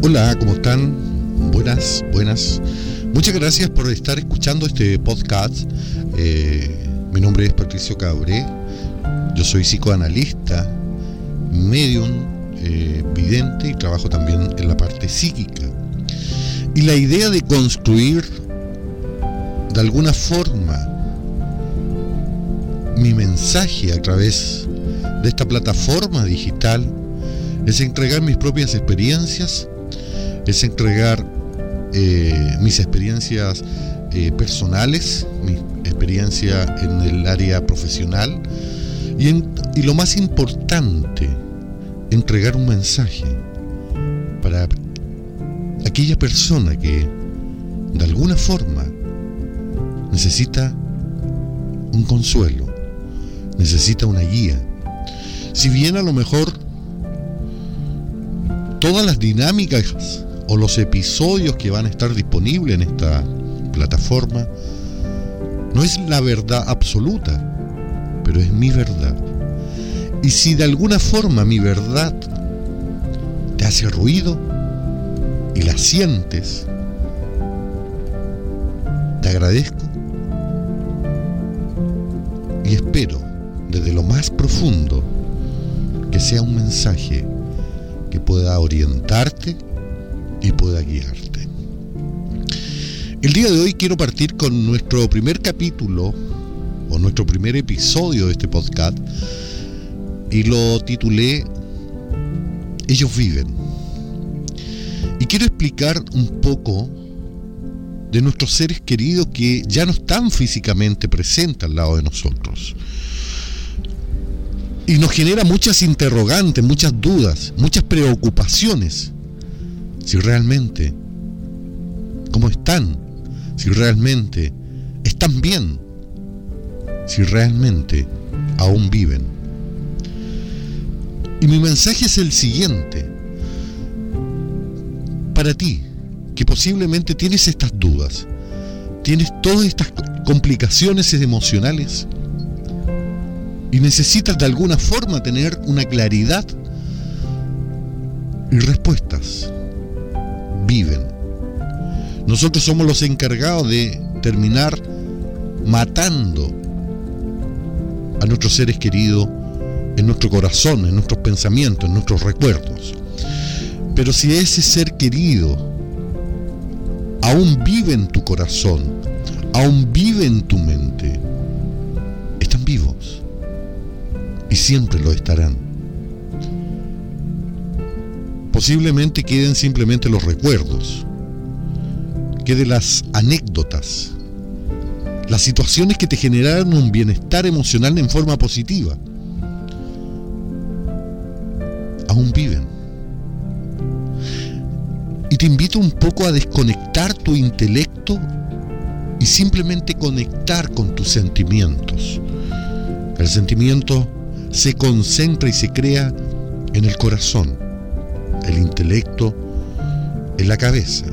Hola, ¿cómo están? Buenas, buenas. Muchas gracias por estar escuchando este podcast. Eh, mi nombre es Patricio Cabré. Yo soy psicoanalista, medium, eh, vidente y trabajo también en la parte psíquica. Y la idea de construir de alguna forma mi mensaje a través de esta plataforma digital es entregar mis propias experiencias, es entregar eh, mis experiencias eh, personales, mi experiencia en el área profesional y, y lo más importante, entregar un mensaje para aquella persona que de alguna forma necesita un consuelo, necesita una guía. Si bien a lo mejor todas las dinámicas o los episodios que van a estar disponibles en esta plataforma no es la verdad absoluta, pero es mi verdad. Y si de alguna forma mi verdad te hace ruido y la sientes, te agradezco y espero desde lo más profundo que sea un mensaje que pueda orientarte y pueda guiarte. El día de hoy quiero partir con nuestro primer capítulo o nuestro primer episodio de este podcast y lo titulé Ellos viven. Y quiero explicar un poco de nuestros seres queridos que ya no están físicamente presentes al lado de nosotros. Y nos genera muchas interrogantes, muchas dudas, muchas preocupaciones. Si realmente, ¿cómo están? Si realmente están bien. Si realmente aún viven. Y mi mensaje es el siguiente. Para ti, que posiblemente tienes estas dudas, tienes todas estas complicaciones emocionales, y necesitas de alguna forma tener una claridad y respuestas. Viven. Nosotros somos los encargados de terminar matando a nuestros seres queridos en nuestro corazón, en nuestros pensamientos, en nuestros recuerdos. Pero si ese ser querido aún vive en tu corazón, aún vive en tu mente, están vivos y siempre lo estarán. Posiblemente queden simplemente los recuerdos, queden las anécdotas, las situaciones que te generaron un bienestar emocional en forma positiva. Aún viven. Y te invito un poco a desconectar tu intelecto y simplemente conectar con tus sentimientos. El sentimiento se concentra y se crea en el corazón, el intelecto en la cabeza.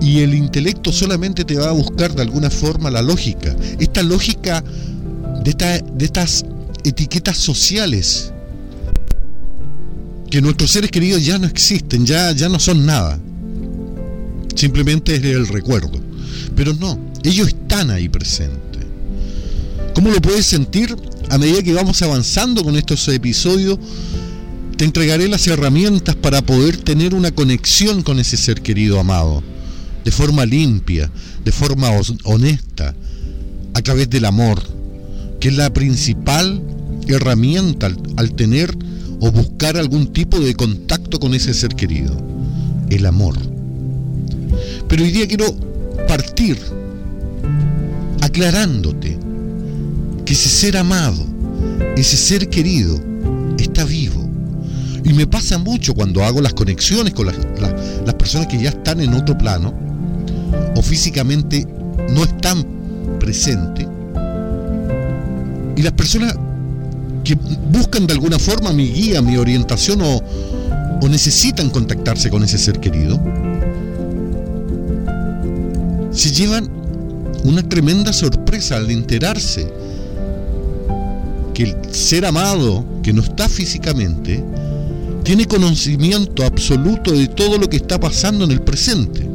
Y el intelecto solamente te va a buscar de alguna forma la lógica. Esta lógica de, estas etiquetas sociales que nuestros seres queridos ya no existen, ya, ya no son nada. Simplemente es el recuerdo. Pero no, ellos están ahí presentes. ¿Cómo lo puedes sentir? a medida que vamos avanzando con estos episodios, te entregaré las herramientas para poder tener una conexión con ese ser querido amado, de forma limpia, de forma honesta, a través del amor, que es la principal herramienta al, tener o buscar algún tipo de contacto con ese ser querido, el amor. Pero hoy día quiero partir aclarándote que ese ser amado, ese ser querido, está vivo. Y me pasa mucho cuando hago las conexiones con las, las, personas que ya están en otro plano o físicamente no están presentes. Y las personas que buscan de alguna forma mi guía, mi orientación o, o necesitan contactarse con ese ser querido, se llevan una tremenda sorpresa al enterarse que el ser amado que no está físicamente tiene conocimiento absoluto de todo lo que está pasando en el presente,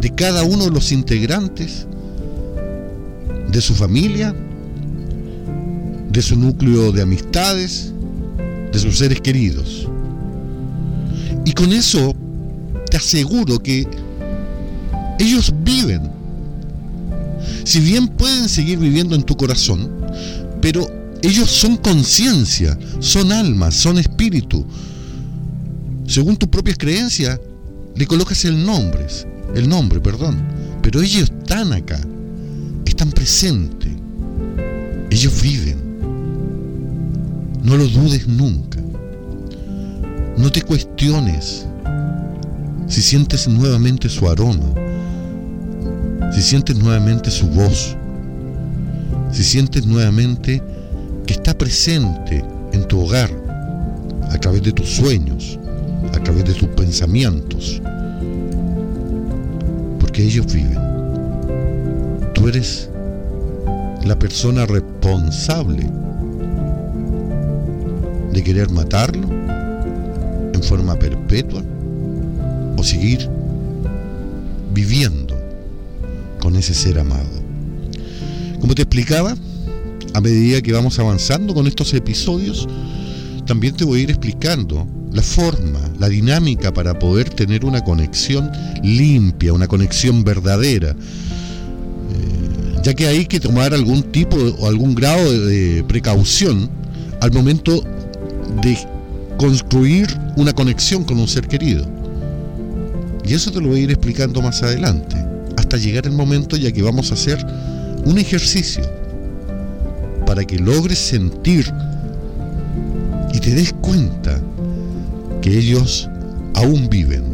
de cada uno de los integrantes, de su familia, de su núcleo de amistades, de sus seres queridos. Y con eso te aseguro que ellos viven. Si bien pueden seguir viviendo en tu corazón, pero ellos son conciencia, son alma, son espíritu. Según tus propias creencias, le colocas el nombre, el nombre, perdón. Pero ellos están acá, están presentes. Ellos viven. No lo dudes nunca. No te cuestiones si sientes nuevamente su aroma, si sientes nuevamente su voz, si sientes nuevamente que está presente en tu hogar, a través de tus sueños, través de tus pensamientos, porque ellos viven. Tú eres la persona responsable de querer matarlo en forma perpetua o seguir viviendo con ese ser amado. Como te explicaba, a medida que vamos avanzando con estos episodios, también te voy a ir explicando la forma, la dinámica para poder tener una conexión limpia, una conexión verdadera, eh, ya que hay que tomar algún tipo o algún grado de precaución al momento de construir una conexión con un ser querido. Y eso te lo voy a ir explicando más adelante, hasta llegar el momento ya que vamos a hacer un ejercicio para que logres sentir y te des cuenta que ellos aún viven